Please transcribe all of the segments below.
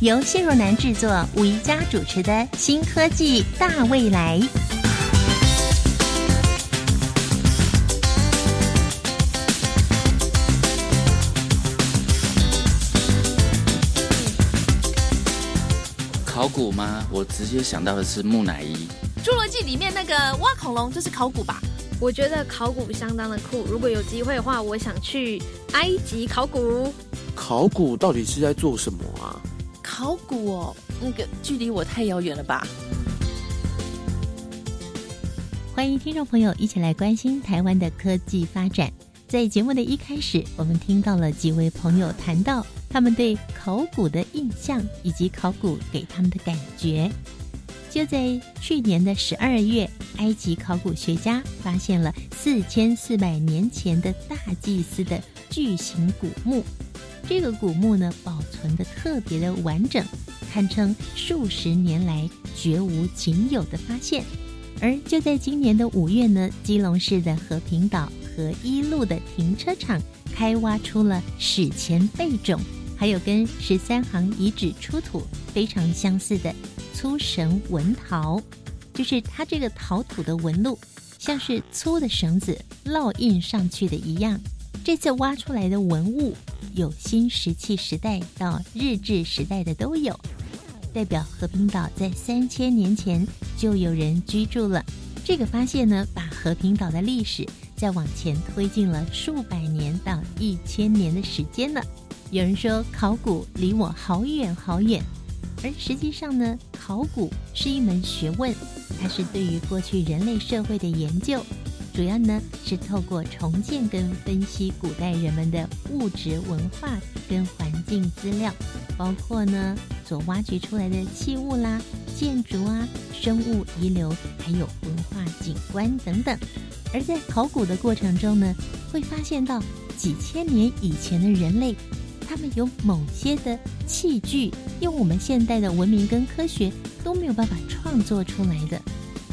由谢若楠制作、吴一佳主持的《新科技大未来》。考古吗？我直接想到的是木乃伊。侏罗纪里面那个挖恐龙就是考古吧？我觉得考古相当的酷，如果有机会的话，我想去埃及考古。考古到底是在做什么啊？考古哦，那个距离我太遥远了吧？欢迎听众朋友一起来关心台湾的科技发展。在节目的一开始，我们听到了几位朋友谈到他们对考古的印象以及考古给他们的感觉。就在去年的十二月，埃及考古学家发现了四千四百年前的大祭司的巨型古墓。这个古墓呢，保存的特别的完整，堪称数十年来绝无仅有的发现。而就在今年的五月呢，基隆市的和平岛和一路的停车场开挖出了史前贝种，还有跟十三行遗址出土非常相似的。粗绳纹陶，就是它这个陶土的纹路，像是粗的绳子烙印上去的一样。这次挖出来的文物，有新石器时代到日治时代的都有，代表和平岛在三千年前就有人居住了。这个发现呢，把和平岛的历史再往前推进了数百年到一千年的时间了。有人说，考古离我好远好远。而实际上呢，考古是一门学问，它是对于过去人类社会的研究，主要呢是透过重建跟分析古代人们的物质文化跟环境资料，包括呢所挖掘出来的器物啦、建筑啊、生物遗留，还有文化景观等等。而在考古的过程中呢，会发现到几千年以前的人类。他们有某些的器具，用我们现代的文明跟科学都没有办法创作出来的，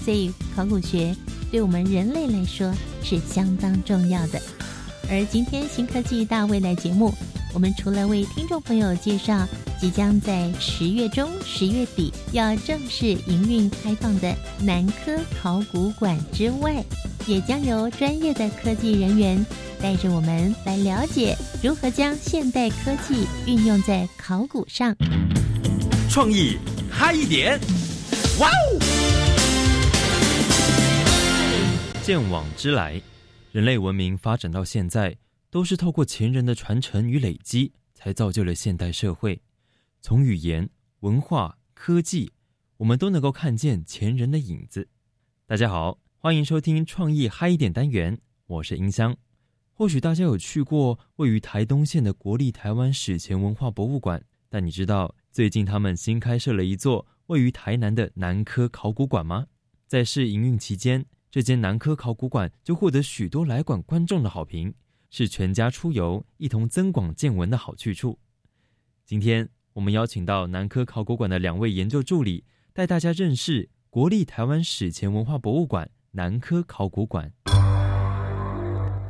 所以考古学对我们人类来说是相当重要的。而今天新科技大未来节目，我们除了为听众朋友介绍即将在十月中、十月底要正式营运开放的南科考古馆之外，也将由专业的科技人员。带着我们来了解如何将现代科技运用在考古上。创意嗨一点，哇哦！见往之来，人类文明发展到现在，都是透过前人的传承与累积，才造就了现代社会。从语言、文化、科技，我们都能够看见前人的影子。大家好，欢迎收听创意嗨一点单元，我是音香。或许大家有去过位于台东县的国立台湾史前文化博物馆，但你知道最近他们新开设了一座位于台南的南科考古馆吗？在试营运期间，这间南科考古馆就获得许多来馆观众的好评，是全家出游一同增广见闻的好去处。今天我们邀请到南科考古馆的两位研究助理，带大家认识国立台湾史前文化博物馆南科考古馆。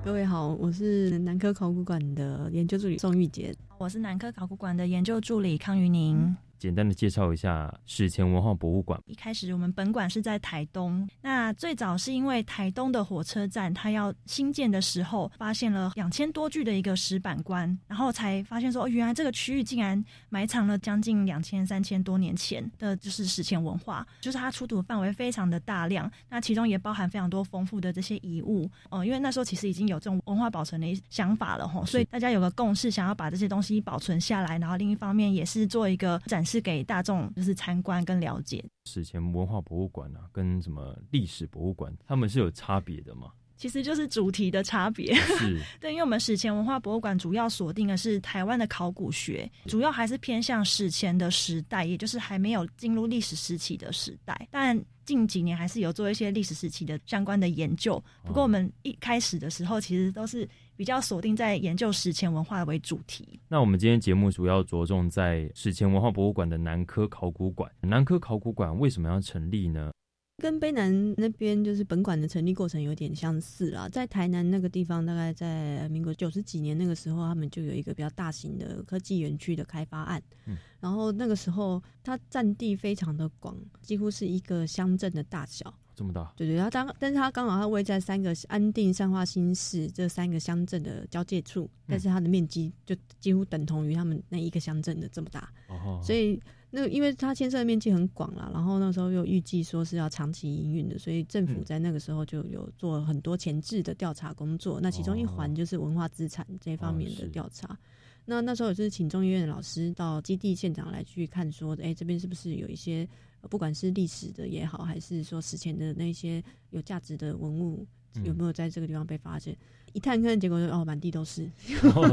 各位好，我是南科考古馆的研究助理宋玉杰，我是南科考古馆的研究助理康于宁。简单的介绍一下史前文化博物馆。一开始我们本馆是在台东，那最早是因为台东的火车站它要新建的时候，发现了两千多具的一个石板棺，然后才发现说，哦，原来这个区域竟然埋藏了将近两千三千多年前的就是史前文化，就是它出土范围非常的大量，那其中也包含非常多丰富的这些遗物。哦，因为那时候其实已经有这种文化保存的想法了吼，所以大家有个共识，想要把这些东西保存下来，然后另一方面也是做一个展。是给大众就是参观跟了解史前文化博物馆啊，跟什么历史博物馆，他们是有差别的吗？其实就是主题的差别。是 对，因为我们史前文化博物馆主要锁定的是台湾的考古学，主要还是偏向史前的时代，也就是还没有进入历史时期的时代。但近几年还是有做一些历史时期的相关的研究。不过我们一开始的时候，其实都是比较锁定在研究史前文化为主题。那我们今天节目主要着重在史前文化博物馆的南科考古馆。南科考古馆为什么要成立呢？跟卑南那边就是本馆的成立过程有点相似啦，在台南那个地方，大概在民国九十几年那个时候，他们就有一个比较大型的科技园区的开发案。嗯，然后那个时候它占地非常的广，几乎是一个乡镇的大小。这么大？对对，它当但是它刚好它位在三个安定、善化、新市这三个乡镇的交界处，但是它的面积就几乎等同于他们那一个乡镇的这么大。哦，所以。那因为它牵涉的面积很广了，然后那时候又预计说是要长期营运的，所以政府在那个时候就有做很多前置的调查工作。那其中一环就是文化资产这方面的调查。那那时候也是请中医院的老师到基地现场来去看，说，哎，这边是不是有一些不管是历史的也好，还是说史前的那些有价值的文物，有没有在这个地方被发现？一探看，结果就哦，满地都是，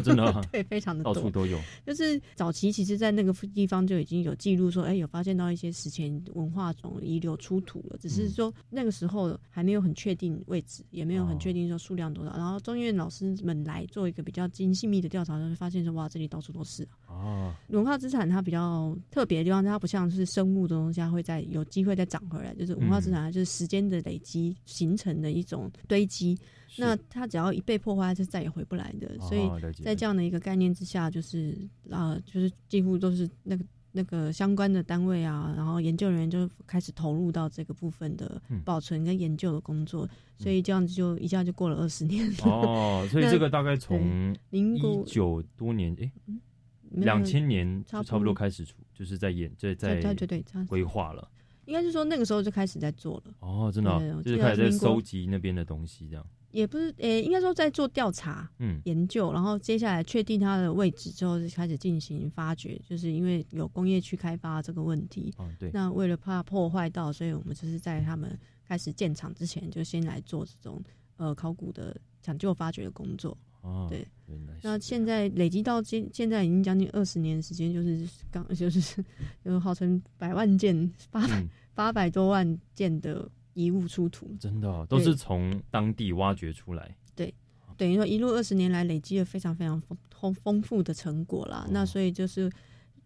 真的，对，非常的到处都有。就是早期其实，在那个地方就已经有记录说，哎，有发现到一些史前文化种遗留出土了，只是说那个时候还没有很确定位置，也没有很确定说数量多少。然后中医院老师们来做一个比较精细密的调查，就会发现说，哇，这里到处都是啊。文化资产它比较特别的地方，它不像是生物的东西，它会在有机会再长回来。就是文化资产，它就是时间的累积形成的一种堆积。那它只要一被破坏，就再也回不来的。所以在这样的一个概念之下，就是啊，就是几乎都是那个那个相关的单位啊，然后研究人员就开始投入到这个部分的保存跟研究的工作。所以这样子就一下就过了二十年。哦，所以 这个大概从一九多年，哎，两千年差不多开始出，就是在演在在对对对规划了。应该是说那个时候就开始在做了。哦，真的，就是开始在收集那边的东西，这样。也不是，诶，应该说在做调查、嗯，研究，然后接下来确定它的位置之后，就开始进行发掘。就是因为有工业区开发这个问题，哦，对。那为了怕破坏到，所以我们就是在他们开始建厂之前，就先来做这种呃考古的抢救发掘的工作。哦，对。那现在累积到现现在已经将近二十年时间，就是刚 就是就号称百万件八百八百多万件的。遗物出土，真的都是从当地挖掘出来。对，等于说一路二十年来累积了非常非常丰丰富的成果啦。那所以就是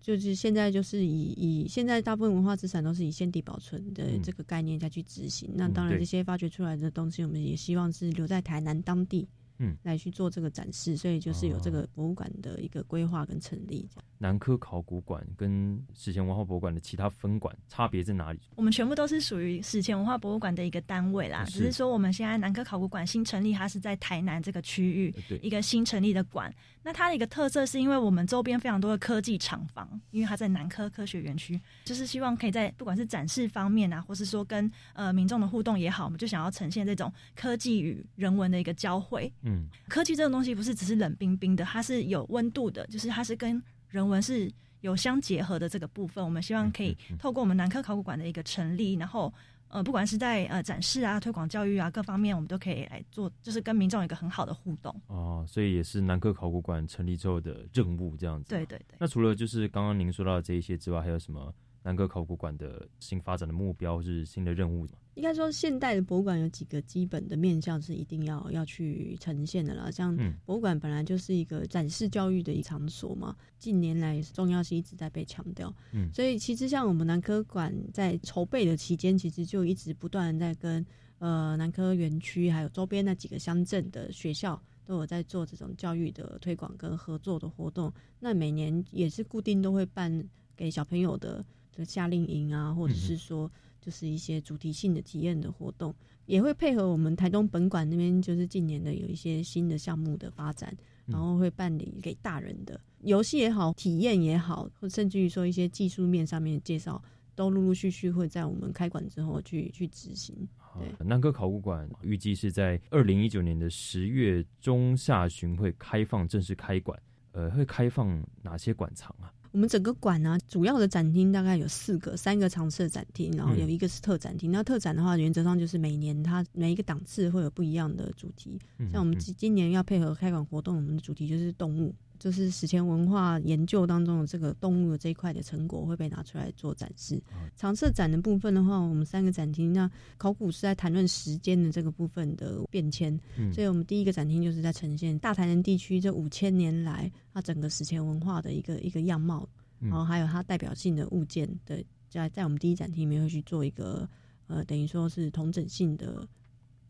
就是现在就是以以现在大部分文化资产都是以现地保存的这个概念再去执行。那当然这些发掘出来的东西，我们也希望是留在台南当地。嗯，来去做这个展示，所以就是有这个博物馆的一个规划跟成立。南科考古馆跟史前文化博物馆的其他分馆差别在哪里？我们全部都是属于史前文化博物馆的一个单位啦，只是说我们现在南科考古馆新成立，它是在台南这个区域一个新成立的馆。那它的一个特色是因为我们周边非常多的科技厂房，因为它在南科科学园区，就是希望可以在不管是展示方面啊，或是说跟呃民众的互动也好，我们就想要呈现这种科技与人文的一个交汇。嗯，科技这种东西不是只是冷冰冰的，它是有温度的，就是它是跟人文是有相结合的这个部分。我们希望可以透过我们南科考古馆的一个成立，然后呃，不管是在呃展示啊、推广教育啊各方面，我们都可以来做，就是跟民众有一个很好的互动。哦，所以也是南科考古馆成立之后的任务这样子。对对对。那除了就是刚刚您说到的这一些之外，还有什么？南科考古馆的新发展的目标是新的任务应该说，现代的博物馆有几个基本的面向是一定要要去呈现的啦。像博物馆本来就是一个展示教育的一场所嘛，近年来重要性一直在被强调。嗯，所以其实像我们南科馆在筹备的期间，其实就一直不断在跟呃南科园区还有周边那几个乡镇的学校都有在做这种教育的推广跟合作的活动。那每年也是固定都会办给小朋友的。夏令营啊，或者是说，就是一些主题性的体验的活动，也会配合我们台东本馆那边，就是近年的有一些新的项目的发展，然后会办理给大人的游戏也好，体验也好，或甚至于说一些技术面上面的介绍，都陆陆续续会在我们开馆之后去去执行。对，南科考古馆预计是在二零一九年的十月中下旬会开放正式开馆。呃，会开放哪些馆藏啊？我们整个馆呢，主要的展厅大概有四个，三个常设展厅，然后有一个是特展厅。那特展的话，原则上就是每年它每一个档次会有不一样的主题。像我们今今年要配合开馆活动，我们的主题就是动物。就是史前文化研究当中的这个动物的这一块的成果会被拿出来做展示。常设展的部分的话，我们三个展厅，那考古是在谈论时间的这个部分的变迁，所以我们第一个展厅就是在呈现大台南地区这五千年来它整个史前文化的一个一个样貌，然后还有它代表性的物件的，在在我们第一展厅里面会去做一个呃，等于说是同整性的。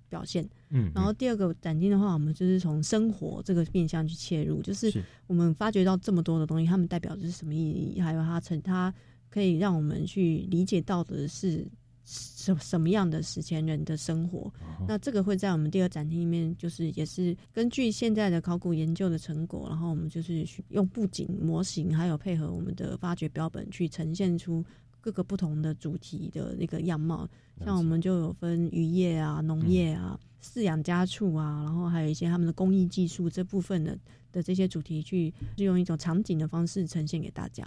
表现，嗯，然后第二个展厅的话，我们就是从生活这个面向去切入，就是我们发掘到这么多的东西，他们代表的是什么意义？还有它成，它可以让我们去理解到的是什什么样的史前人的生活。那这个会在我们第二展厅里面，就是也是根据现在的考古研究的成果，然后我们就是用布景模型，还有配合我们的发掘标本去呈现出。各个不同的主题的那个样貌，像我们就有分渔业啊、农业啊、饲养家畜啊，然后还有一些他们的工艺技术这部分的的这些主题，去是用一种场景的方式呈现给大家。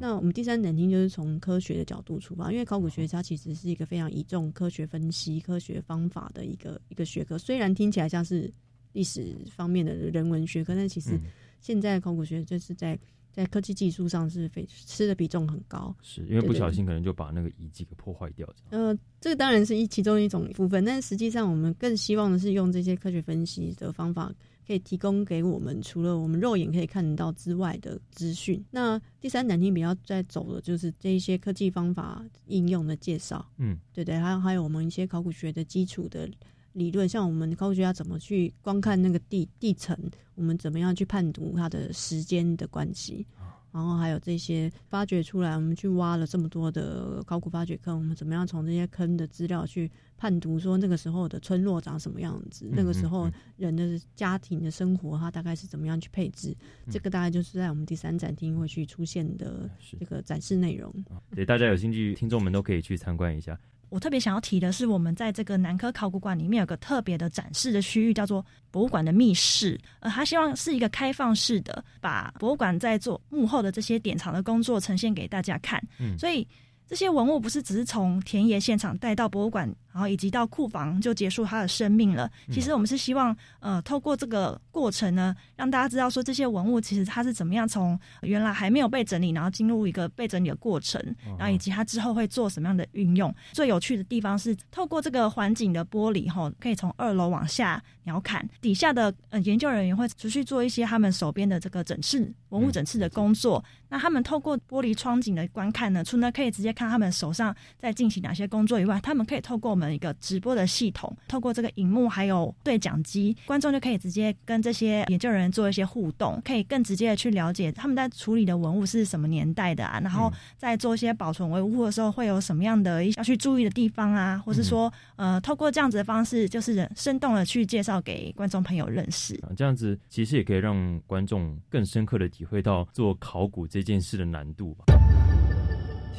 那我们第三展厅就是从科学的角度出发，因为考古学它其实是一个非常倚重科学分析、科学方法的一个一个学科。虽然听起来像是历史方面的人文学科，但其实现在考古学就是在。在科技技术上是非吃的比重很高，是因为不小心可能就把那个遗迹给破坏掉。呃，这个当然是一其中一种部分，但实际上我们更希望的是用这些科学分析的方法，可以提供给我们除了我们肉眼可以看得到之外的资讯。那第三展厅比较在走的就是这一些科技方法应用的介绍，嗯，对对，还有还有我们一些考古学的基础的。理论像我们考古学家怎么去观看那个地地层，我们怎么样去判读它的时间的关系，然后还有这些发掘出来，我们去挖了这么多的考古发掘坑，我们怎么样从这些坑的资料去判读说那个时候的村落长什么样子，那个时候人的家庭的生活，它大概是怎么样去配置，这个大概就是在我们第三展厅会去出现的这个展示内容。对，大家有兴趣，听众们都可以去参观一下。我特别想要提的是，我们在这个南科考古馆里面有个特别的展示的区域，叫做博物馆的密室。呃，他希望是一个开放式的，把博物馆在做幕后的这些典藏的工作呈现给大家看。嗯，所以这些文物不是只是从田野现场带到博物馆。然后以及到库房就结束他的生命了。其实我们是希望，呃，透过这个过程呢，让大家知道说这些文物其实它是怎么样从原来还没有被整理，然后进入一个被整理的过程，然后以及它之后会做什么样的运用。最有趣的地方是，透过这个环境的玻璃，哈，可以从二楼往下鸟瞰，底下的呃研究人员会持续做一些他们手边的这个整饰文物整饰的工作。那他们透过玻璃窗景的观看呢，除了可以直接看他们手上在进行哪些工作以外，他们可以透过们一个直播的系统，透过这个荧幕还有对讲机，观众就可以直接跟这些研究人员做一些互动，可以更直接的去了解他们在处理的文物是什么年代的啊，然后在做一些保存维护的时候会有什么样的要去注意的地方啊，或是说呃，透过这样子的方式，就是生动的去介绍给观众朋友认识。这样子其实也可以让观众更深刻的体会到做考古这件事的难度吧。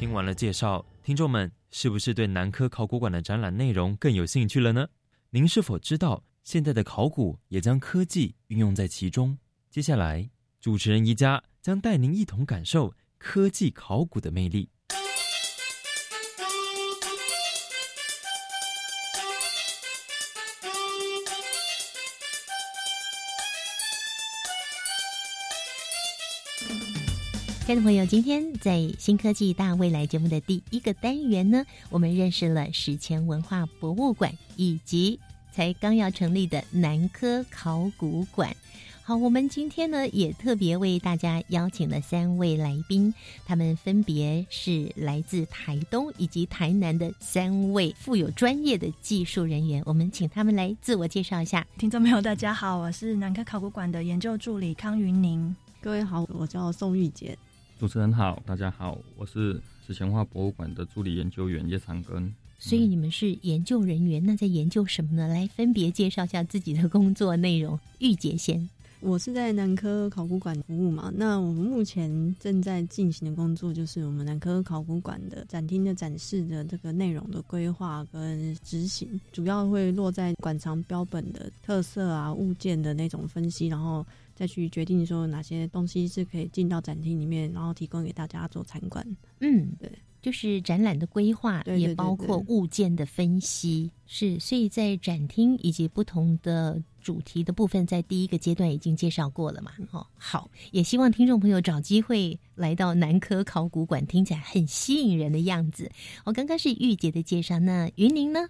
听完了介绍，听众们是不是对南科考古馆的展览内容更有兴趣了呢？您是否知道现在的考古也将科技运用在其中？接下来，主持人宜家将带您一同感受科技考古的魅力。亲爱的朋友，今天在新科技大未来节目的第一个单元呢，我们认识了史前文化博物馆以及才刚要成立的南科考古馆。好，我们今天呢也特别为大家邀请了三位来宾，他们分别是来自台东以及台南的三位富有专业的技术人员。我们请他们来自我介绍一下。听众朋友，大家好，我是南科考古馆的研究助理康云宁。各位好，我叫宋玉杰。主持人好，大家好，我是史前化博物馆的助理研究员叶长根。所以你们是研究人员，那在研究什么呢？来分别介绍一下自己的工作内容。玉洁先，我是在南科考古馆服务嘛，那我们目前正在进行的工作就是我们南科考古馆的展厅的展示的这个内容的规划跟执行，主要会落在馆藏标本的特色啊、物件的那种分析，然后再去决定说哪些东西是可以进到展厅里面，然后提供给大家做参观。嗯，对。就是展览的规划，也包括物件的分析，是。所以在展厅以及不同的主题的部分，在第一个阶段已经介绍过了嘛？哦，好，也希望听众朋友找机会来到南科考古馆，听起来很吸引人的样子。我刚刚是玉洁的介绍，那云宁呢？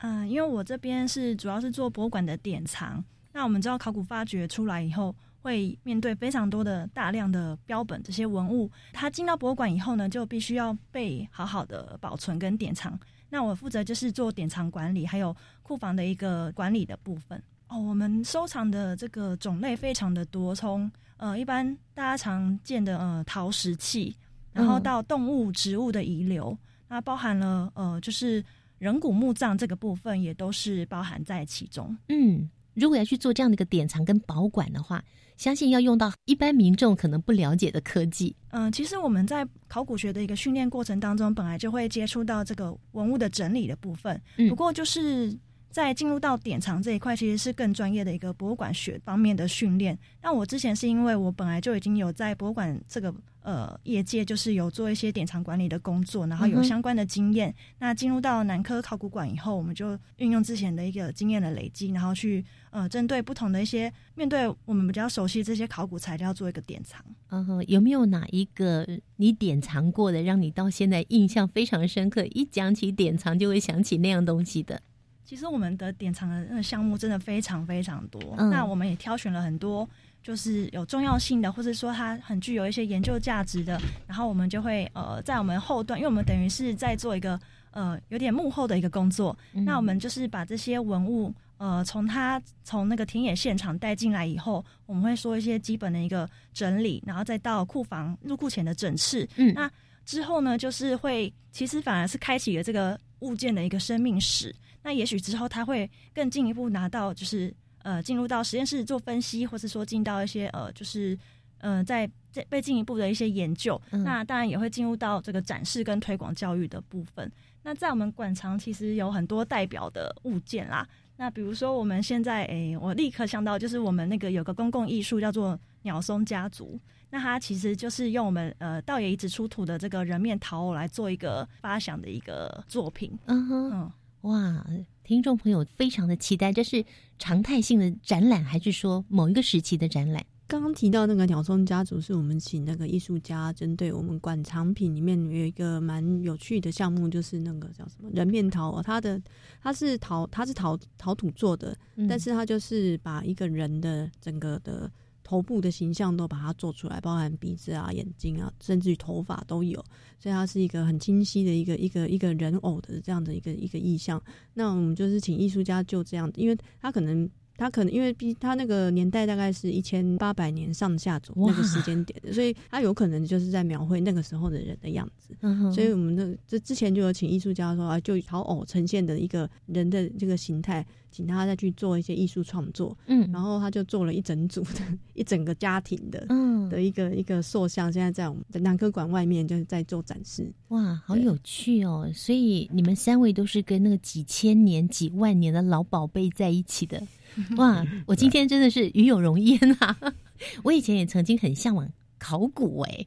嗯，因为我这边是主要是做博物馆的典藏，那我们知道考古发掘出来以后。会面对非常多的大量的标本这些文物，它进到博物馆以后呢，就必须要被好好的保存跟典藏。那我负责就是做典藏管理，还有库房的一个管理的部分。哦，我们收藏的这个种类非常的多，从呃一般大家常见的呃陶石器，然后到动物、植物的遗留，那包含了呃就是人骨墓葬这个部分，也都是包含在其中。嗯，如果要去做这样的一个典藏跟保管的话。相信要用到一般民众可能不了解的科技。嗯，其实我们在考古学的一个训练过程当中，本来就会接触到这个文物的整理的部分。嗯不过就是在进入到典藏这一块，其实是更专业的一个博物馆学方面的训练。那我之前是因为我本来就已经有在博物馆这个。呃，业界就是有做一些典藏管理的工作，然后有相关的经验。那进入到南科考古馆以后，我们就运用之前的一个经验的累积，然后去呃，针对不同的一些面对我们比较熟悉这些考古材料做一个典藏。嗯哼，有没有哪一个你典藏过的，让你到现在印象非常深刻？一讲起典藏，就会想起那样东西的。其实我们的典藏的那个项目真的非常非常多，那我们也挑选了很多。就是有重要性的，或者说它很具有一些研究价值的，然后我们就会呃在我们后段，因为我们等于是在做一个呃有点幕后的一个工作，那我们就是把这些文物呃从它从那个田野现场带进来以后，我们会说一些基本的一个整理，然后再到库房入库前的整饰，嗯，那之后呢就是会其实反而是开启了这个物件的一个生命史，那也许之后他会更进一步拿到就是。呃，进入到实验室做分析，或是说进到一些呃，就是呃，在在被进一步的一些研究，那当然也会进入到这个展示跟推广教育的部分。那在我们馆藏其实有很多代表的物件啦，那比如说我们现在诶，我立刻想到就是我们那个有个公共艺术叫做鸟松家族，那它其实就是用我们呃道爷遗址出土的这个人面陶偶来做一个发想的一个作品。嗯哼，哇。听众朋友非常的期待，这是常态性的展览，还是说某一个时期的展览？刚刚提到那个鸟松家族，是我们请那个艺术家针对我们馆藏品里面有一个蛮有趣的项目，就是那个叫什么人面陶，它的它是陶，它是陶陶土做的，但是它就是把一个人的整个的。头部的形象都把它做出来，包含鼻子啊、眼睛啊，甚至于头发都有，所以它是一个很清晰的一个一个一个人偶的这样的一个一个意象。那我们就是请艺术家就这样，因为他可能。他可能因为毕他那个年代大概是一千八百年上下左右那个时间点，所以他有可能就是在描绘那个时候的人的样子。所以我们的这之前就有请艺术家说啊，就陶偶呈现的一个人的这个形态，请他再去做一些艺术创作。嗯，然后他就做了一整组的一整个家庭的，嗯，的一个一个塑像，现在在我们的南科馆外面就是在做展示。哇，好有趣哦！所以你们三位都是跟那个几千年、几万年的老宝贝在一起的。哇，我今天真的是与有荣焉啊！我以前也曾经很向往考古哎，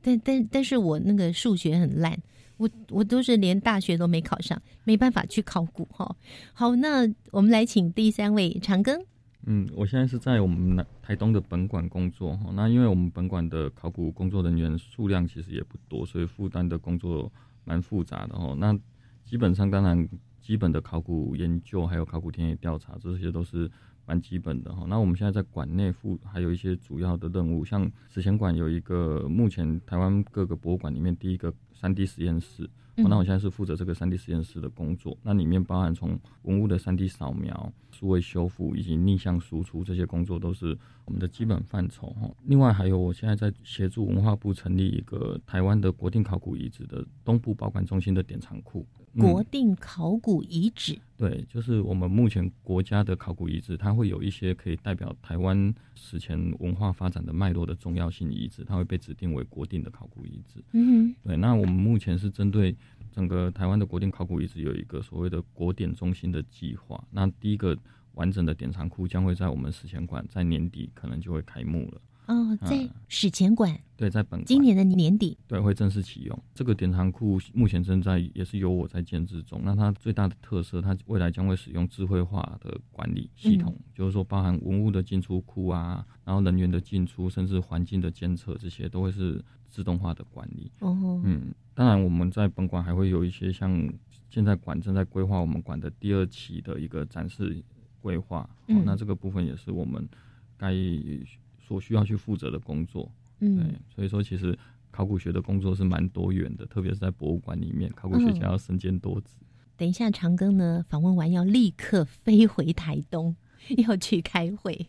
但但但是我那个数学很烂，我我都是连大学都没考上，没办法去考古哈。好，那我们来请第三位长庚。嗯，我现在是在我们台东的本馆工作哈。那因为我们本馆的考古工作人员数量其实也不多，所以负担的工作蛮复杂的哦。那基本上当然。基本的考古研究，还有考古田野调查，这些都是蛮基本的哈。那我们现在在馆内负还有一些主要的任务，像史前馆有一个目前台湾各个博物馆里面第一个三 D 实验室，那我现在是负责这个三 D 实验室的工作，那里面包含从文物的三 D 扫描、数位修复以及逆向输出这些工作都是我们的基本范畴哈。另外还有，我现在在协助文化部成立一个台湾的国定考古遗址的东部保管中心的典藏库。国定考古遗址，对，就是我们目前国家的考古遗址，它会有一些可以代表台湾史前文化发展的脉络的重要性遗址，它会被指定为国定的考古遗址。嗯，对。那我们目前是针对整个台湾的国定考古遗址有一个所谓的国典中心的计划。那第一个完整的典藏库将会在我们史前馆在年底可能就会开幕了。哦，在史前馆对，在本今年的年底对会正式启用这个典藏库，目前正在也是由我在建制中。那它最大的特色，它未来将会使用智慧化的管理系统，就是说包含文物的进出库啊，然后人员的进出，甚至环境的监测，这些都会是自动化的管理。哦，嗯，当然我们在本馆还会有一些像现在馆正在规划我们馆的第二期的一个展示规划。嗯，那这个部分也是我们该。所需要去负责的工作，嗯，对，所以说其实考古学的工作是蛮多元的，特别是在博物馆里面，考古学家要身兼多职。等一下，长庚呢访问完要立刻飞回台东，要去开会。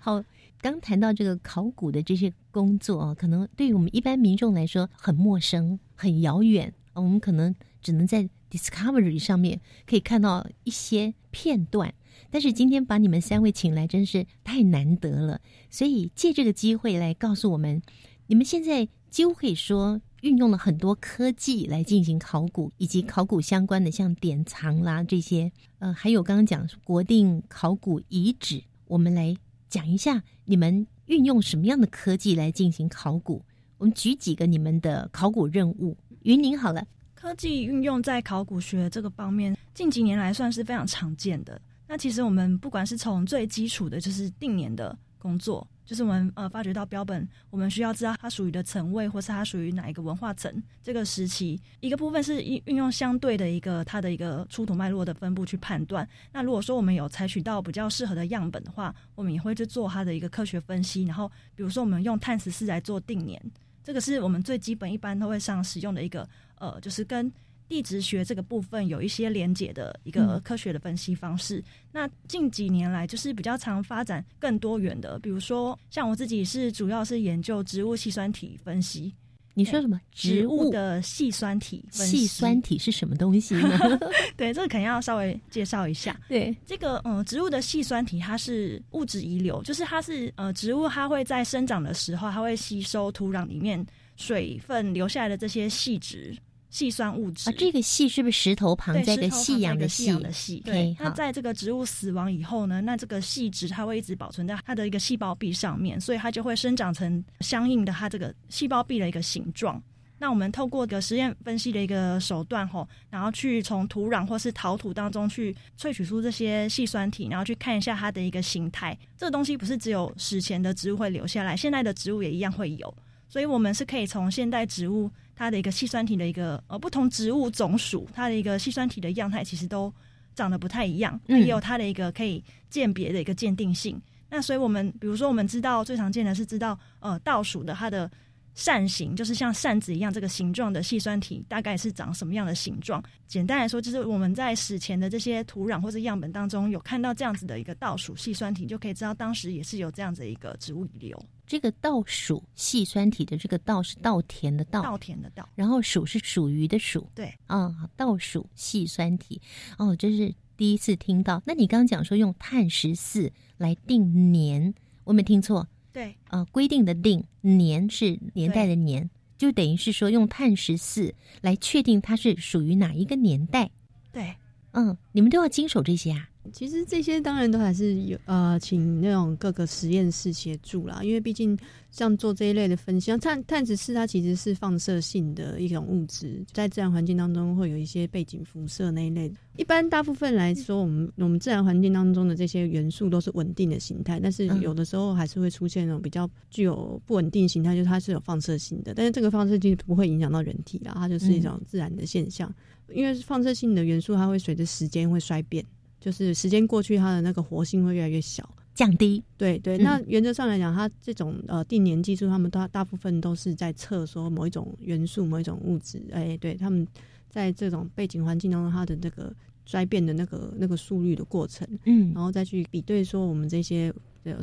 好，刚谈到这个考古的这些工作啊，可能对于我们一般民众来说很陌生、很遥远，我们可能只能在 Discovery 上面可以看到一些片段。但是今天把你们三位请来，真是太难得了。所以借这个机会来告诉我们，你们现在几乎可以说运用了很多科技来进行考古，以及考古相关的像典藏啦这些，呃，还有刚刚讲国定考古遗址，我们来讲一下你们运用什么样的科技来进行考古。我们举几个你们的考古任务。云宁好了，科技运用在考古学这个方面，近几年来算是非常常见的。那其实我们不管是从最基础的，就是定年的工作，就是我们呃发掘到标本，我们需要知道它属于的层位，或是它属于哪一个文化层这个时期。一个部分是运运用相对的一个它的一个出土脉络的分布去判断。那如果说我们有采取到比较适合的样本的话，我们也会去做它的一个科学分析。然后比如说我们用碳十四来做定年，这个是我们最基本一般都会上使用的一个呃，就是跟。地质学这个部分有一些连结的一个科学的分析方式。那近几年来，就是比较常发展更多元的，比如说像我自己是主要是研究植物细酸体分析。你说什么？植物的细酸体？细酸体是什么东西呢？对，这个肯定要稍微介绍一下。对，这个嗯，植物的细酸体它是物质遗留，就是它是呃，植物它会在生长的时候，它会吸收土壤里面水分留下来的这些细质。细酸物质啊，这个“细”是不是石头旁在个细氧的“细”的“细”？对。那在这个植物死亡以后呢，那这个细质它会一直保存在它的一个细胞壁上面，所以它就会生长成相应的它这个细胞壁的一个形状。那我们透过个实验分析的一个手段吼，然后去从土壤或是陶土当中去萃取出这些细酸体，然后去看一下它的一个形态。这个东西不是只有史前的植物会留下来，现在的植物也一样会有。所以我们是可以从现代植物它的一个细酸体的一个呃不同植物种属它的一个细酸体的样态，其实都长得不太一样，那也有它的一个可以鉴别的一个鉴定性。那所以我们比如说我们知道最常见的是知道呃倒数的它的。扇形就是像扇子一样这个形状的细酸体，大概是长什么样的形状？简单来说，就是我们在史前的这些土壤或者样本当中有看到这样子的一个倒数细酸体，就可以知道当时也是有这样子一个植物遗留。这个倒数细酸体的这个倒是稻田的稻，稻田的稻，然后属是属于的属，对啊，倒数细酸体哦，这是第一次听到。那你刚刚讲说用碳十四来定年，我没听错。对，呃，规定的定年是年代的年，就等于是说用碳十四来确定它是属于哪一个年代。对，嗯，你们都要经手这些啊。其实这些当然都还是有呃，请那种各个实验室协助啦，因为毕竟像做这一类的分析，像碳碳十四它其实是放射性的一种物质，在自然环境当中会有一些背景辐射那一类。一般大部分来说，我们我们自然环境当中的这些元素都是稳定的形态，但是有的时候还是会出现那种比较具有不稳定形态，就是它是有放射性的，但是这个放射性不会影响到人体啦，它就是一种自然的现象。因为放射性的元素，它会随着时间会衰变。就是时间过去，它的那个活性会越来越小。降低。对对，那原则上来讲，它这种呃定年技术，他们大大部分都是在测说某一种元素、某一种物质，哎，对他们在这种背景环境当中，它的那个衰变的那个那个速率的过程，嗯，然后再去比对说我们这些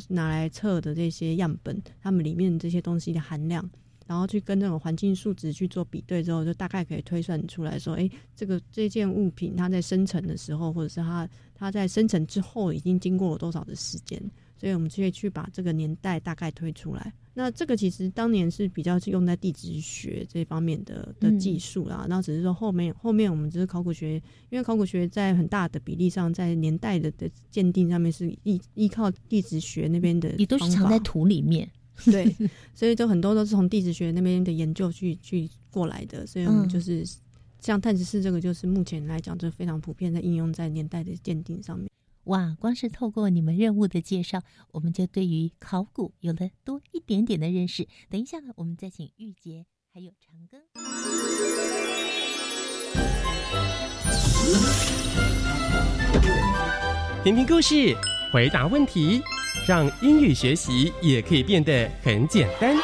拿来测的这些样本，它们里面这些东西的含量。然后去跟那种环境数值去做比对之后，就大概可以推算出来说，哎，这个这件物品它在生成的时候，或者是它它在生成之后已经经过了多少的时间，所以我们就可以去把这个年代大概推出来。那这个其实当年是比较是用在地质学这方面的的技术啦，那只是说后面后面我们就是考古学，因为考古学在很大的比例上在年代的的鉴定上面是依依靠地质学那边的，你都是藏在土里面。对，所以就很多都是从地质学那边的研究去去过来的，所以我们就是像碳十四这个，就是目前来讲就非常普遍的应用在年代的鉴定上面。哇，光是透过你们任务的介绍，我们就对于考古有了多一点点的认识。等一下呢，我们再请玉洁还有长庚听听故事，回答问题。让英语学习也可以变得很简单。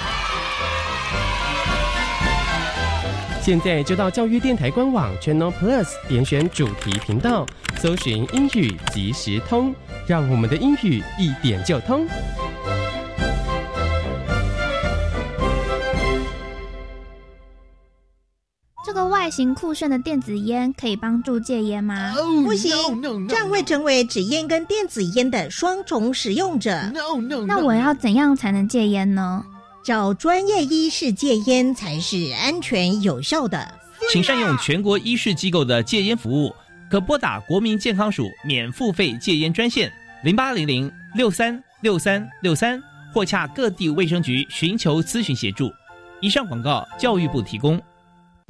现在就到教育电台官网 Channel Plus 点选主题频道，搜寻英语即时通，让我们的英语一点就通。这个外形酷炫的电子烟可以帮助戒烟吗？不行，这样会成为纸烟跟电子烟的双重使用者。那我要怎样才能戒烟呢？找专业医师戒烟才是安全有效的。请善用全国医师机构的戒烟服务，可拨打国民健康署免付费戒烟专线零八零零六三六三六三，或洽各地卫生局寻求咨询协助。以上广告，教育部提供。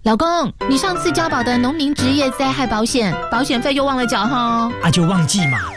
老公，你上次交保的农民职业灾害保险，保险费又忘了缴哈？啊，就忘记嘛。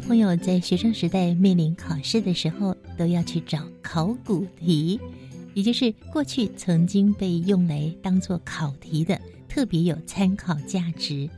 朋友在学生时代面临考试的时候，都要去找考古题，也就是过去曾经被用来当做考题的，特别有参考价值。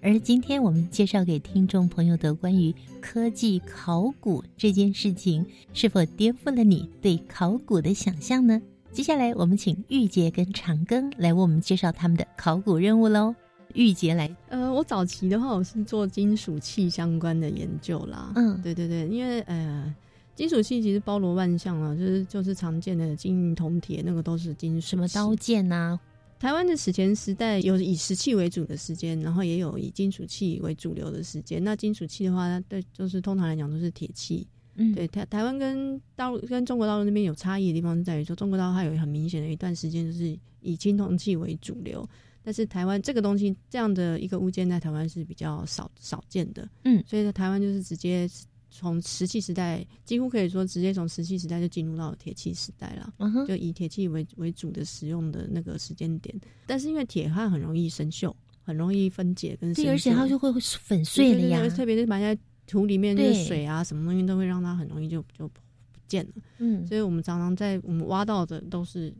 而今天我们介绍给听众朋友的关于科技考古这件事情，是否颠覆了你对考古的想象呢？接下来我们请玉洁跟长庚来为我们介绍他们的考古任务喽。玉洁来，呃，我早期的话，我是做金属器相关的研究啦。嗯，对对对，因为呃，金属器其实包罗万象啊，就是就是常见的金银铜铁，那个都是金属。什么刀剑呐？台湾的史前时代有以石器为主的时间，然后也有以金属器为主流的时间。那金属器的话，对，就是通常来讲都是铁器。嗯，对，台台湾跟大陆跟中国大陆那边有差异的地方是在于说，中国大陆它有很明显的一段时间就是以青铜器为主流。但是台湾这个东西这样的一个物件在台湾是比较少少见的，嗯，所以在台湾就是直接从石器时代，几乎可以说直接从石器时代就进入到铁器时代了，嗯就以铁器为为主的使用的那个时间点。但是因为铁汉很容易生锈，很容易分解跟对，而且它就会粉碎了呀，特别是埋在土里面，那水啊什么东西都会让它很容易就就不见了，嗯，所以我们常常在我们挖到的都是。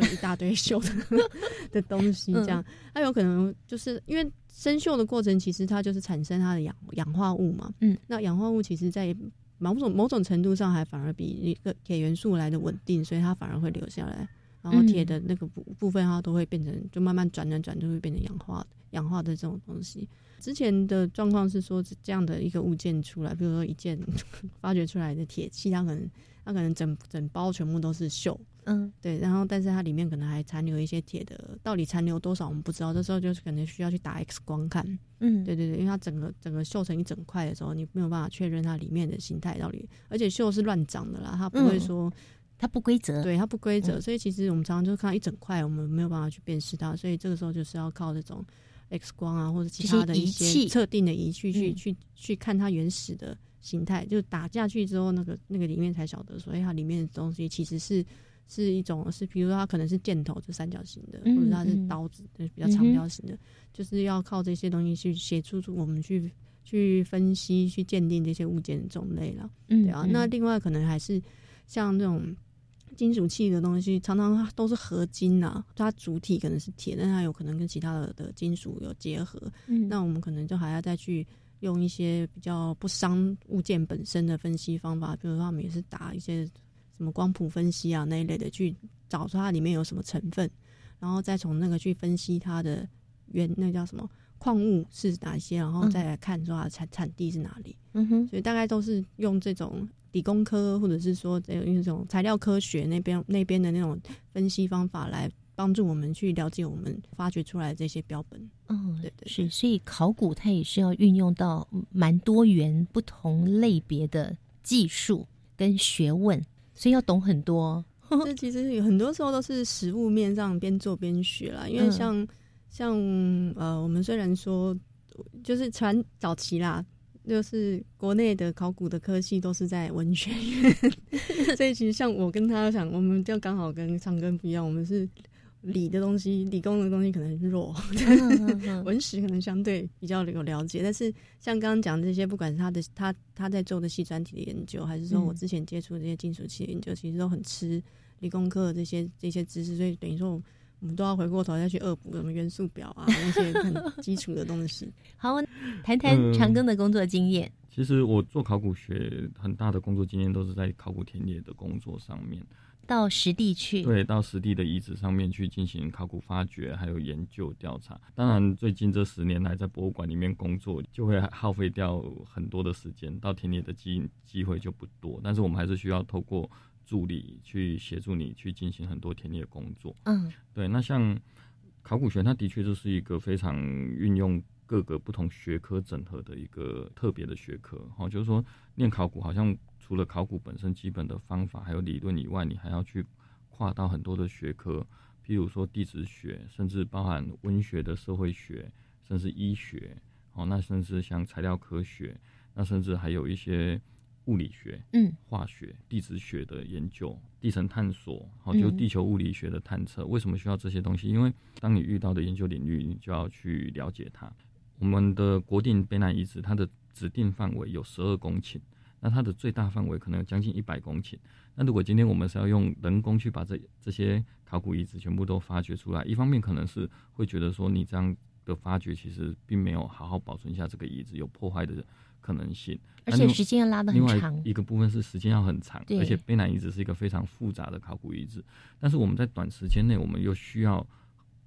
就一大堆锈的 的东西，这样它有可能就是因为生锈的过程，其实它就是产生它的氧氧化物嘛。嗯，那氧化物其实在某种某种程度上还反而比一个铁元素来的稳定，所以它反而会留下来。然后铁的那个部部分它都会变成，就慢慢转转转，就会变成氧化氧化的这种东西。之前的状况是说，这样的一个物件出来，比如说一件 发掘出来的铁器，它可能它可能整整包全部都是锈，嗯，对，然后但是它里面可能还残留一些铁的，到底残留多少我们不知道，这时候就是可能需要去打 X 光看，嗯，对对对，因为它整个整个锈成一整块的时候，你没有办法确认它里面的形态到底，而且锈是乱长的啦，它不会说。它不规则，对它不规则，所以其实我们常常就看到一整块，我们没有办法去辨识它，所以这个时候就是要靠这种 X 光啊，或者其他的一些测定的仪器去去去看它原始的形态，就打下去之后，那个那个里面才晓得，所以它里面的东西其实是是一种是，比如说它可能是箭头，就三角形的，或者它是刀子，就是比较长条形的，就是要靠这些东西去协助我们去去分析、去鉴定这些物件的种类了。嗯，对啊，那另外可能还是像这种。金属器的东西常常它都是合金呐，它主体可能是铁，但它有可能跟其他的的金属有结合。嗯，那我们可能就还要再去用一些比较不伤物件本身的分析方法，比如说他们也是打一些什么光谱分析啊那一类的，去找出它里面有什么成分，然后再从那个去分析它的原那叫什么矿物是哪些，然后再来看说它的产产地是哪里。嗯哼，所以大概都是用这种。理工科或者是说有一种材料科学那边那边的那种分析方法来帮助我们去了解我们发掘出来的这些标本。嗯，对对是，所以考古它也是要运用到蛮多元不同类别的技术跟学问，所以要懂很多。这其实有很多时候都是实物面上边做边学啦，因为像像呃，我们虽然说就是传早期啦。就是国内的考古的科系都是在文学院，所以其实像我跟他想，我们就刚好跟唱根不一样，我们是理的东西，理工的东西可能弱，文史可能相对比较有了解。但是像刚刚讲这些，不管是他的他他在做的细专题的研究，还是说我之前接触的这些金属器研究，其实都很吃理工科的这些这些知识，所以等于说。我们都要回过头再去恶补什么元素表啊那些很基础的东西。好，谈谈长庚的工作经验。其实我做考古学很大的工作经验都是在考古田野的工作上面，到实地去。对，到实地的遗址上面去进行考古发掘，还有研究调查。当然，最近这十年来在博物馆里面工作，就会耗费掉很多的时间，到田野的机机会就不多。但是我们还是需要透过。助理去协助你去进行很多田野工作。嗯，对。那像考古学，它的确就是一个非常运用各个不同学科整合的一个特别的学科。哈，就是说，念考古好像除了考古本身基本的方法还有理论以外，你还要去跨到很多的学科，譬如说地质学，甚至包含文学的社会学，甚至医学。哦，那甚至像材料科学，那甚至还有一些。物理学、嗯，化学、地质学的研究、地层探索，好，就地球物理学的探测。为什么需要这些东西？因为当你遇到的研究领域，你就要去了解它。我们的国定北南遗址，它的指定范围有十二公顷，那它的最大范围可能有将近一百公顷。那如果今天我们是要用人工去把这这些考古遗址全部都发掘出来，一方面可能是会觉得说，你这样的发掘其实并没有好好保存下这个遗址，有破坏的。可能性，而且时间要拉的很长。一个部分是时间要很长，而且卑南遗址是一个非常复杂的考古遗址。但是我们在短时间内，我们又需要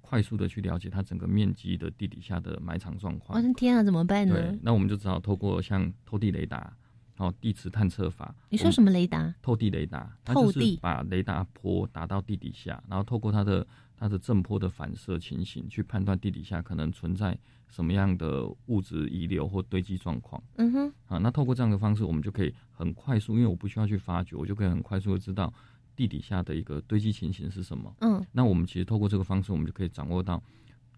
快速的去了解它整个面积的地底下的埋藏状况。我的天啊，怎么办呢？对，那我们就只好透过像透地雷达，好地磁探测法。你说什么雷达？透地雷达，透地把雷达波打到地底下，然后透过它的它的震波的反射情形，去判断地底下可能存在。什么样的物质遗留或堆积状况？嗯哼，啊，那透过这样的方式，我们就可以很快速，因为我不需要去发掘，我就可以很快速的知道地底下的一个堆积情形是什么。嗯，那我们其实透过这个方式，我们就可以掌握到，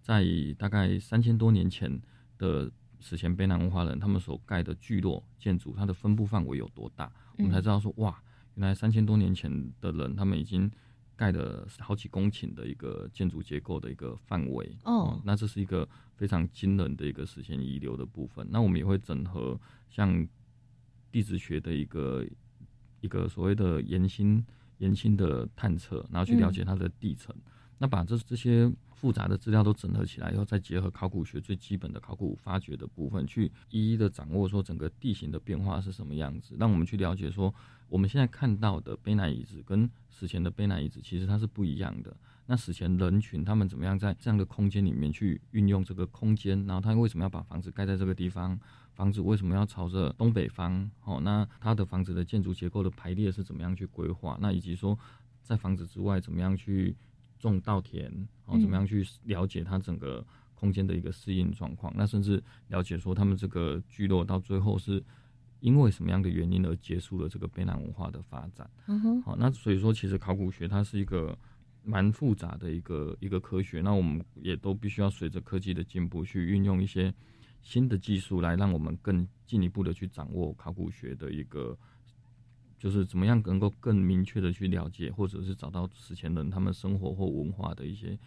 在大概三千多年前的史前卑南文化人他们所盖的聚落建筑，它的分布范围有多大？我们才知道说，哇，原来三千多年前的人他们已经。盖的好几公顷的一个建筑结构的一个范围哦，那这是一个非常惊人的一个史前遗留的部分。那我们也会整合像地质学的一个一个所谓的岩心岩心的探测，然后去了解它的地层。那把这这些复杂的资料都整合起来以后，再结合考古学最基本的考古发掘的部分，去一一的掌握说整个地形的变化是什么样子，让我们去了解说我们现在看到的卑南遗址跟史前的卑南遗址其实它是不一样的。那史前人群他们怎么样在这样的空间里面去运用这个空间？然后他为什么要把房子盖在这个地方？房子为什么要朝着东北方？哦，那他的房子的建筑结构的排列是怎么样去规划？那以及说在房子之外怎么样去种稻田？哦，怎么样去了解它整个空间的一个适应状况？那甚至了解说他们这个聚落到最后是因为什么样的原因而结束了这个卑南文化的发展？嗯哼，好，那所以说其实考古学它是一个。蛮复杂的一个一个科学，那我们也都必须要随着科技的进步去运用一些新的技术，来让我们更进一步的去掌握考古学的一个，就是怎么样能够更明确的去了解，或者是找到史前人他们生活或文化的一些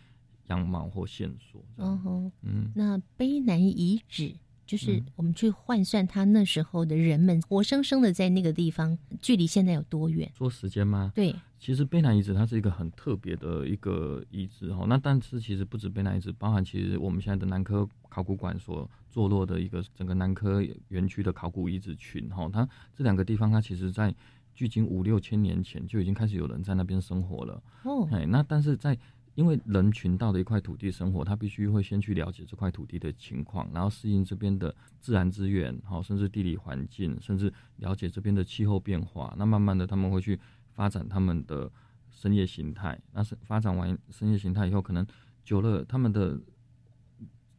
样貌或线索。嗯哼，嗯，那卑南遗址。就是我们去换算他那时候的人们活生生的在那个地方，距离现在有多远？说时间吗？对，其实卑南遗址它是一个很特别的一个遗址哈。那但是其实不止卑南遗址，包含其实我们现在的南科考古馆所坐落的一个整个南科园区的考古遗址群哈。它这两个地方，它其实在距今五六千年前就已经开始有人在那边生活了。哦，哎，那但是在因为人群到的一块土地生活，他必须会先去了解这块土地的情况，然后适应这边的自然资源，好，甚至地理环境，甚至了解这边的气候变化。那慢慢的，他们会去发展他们的生业形态。那是发展完生业形态以后，可能久了，他们的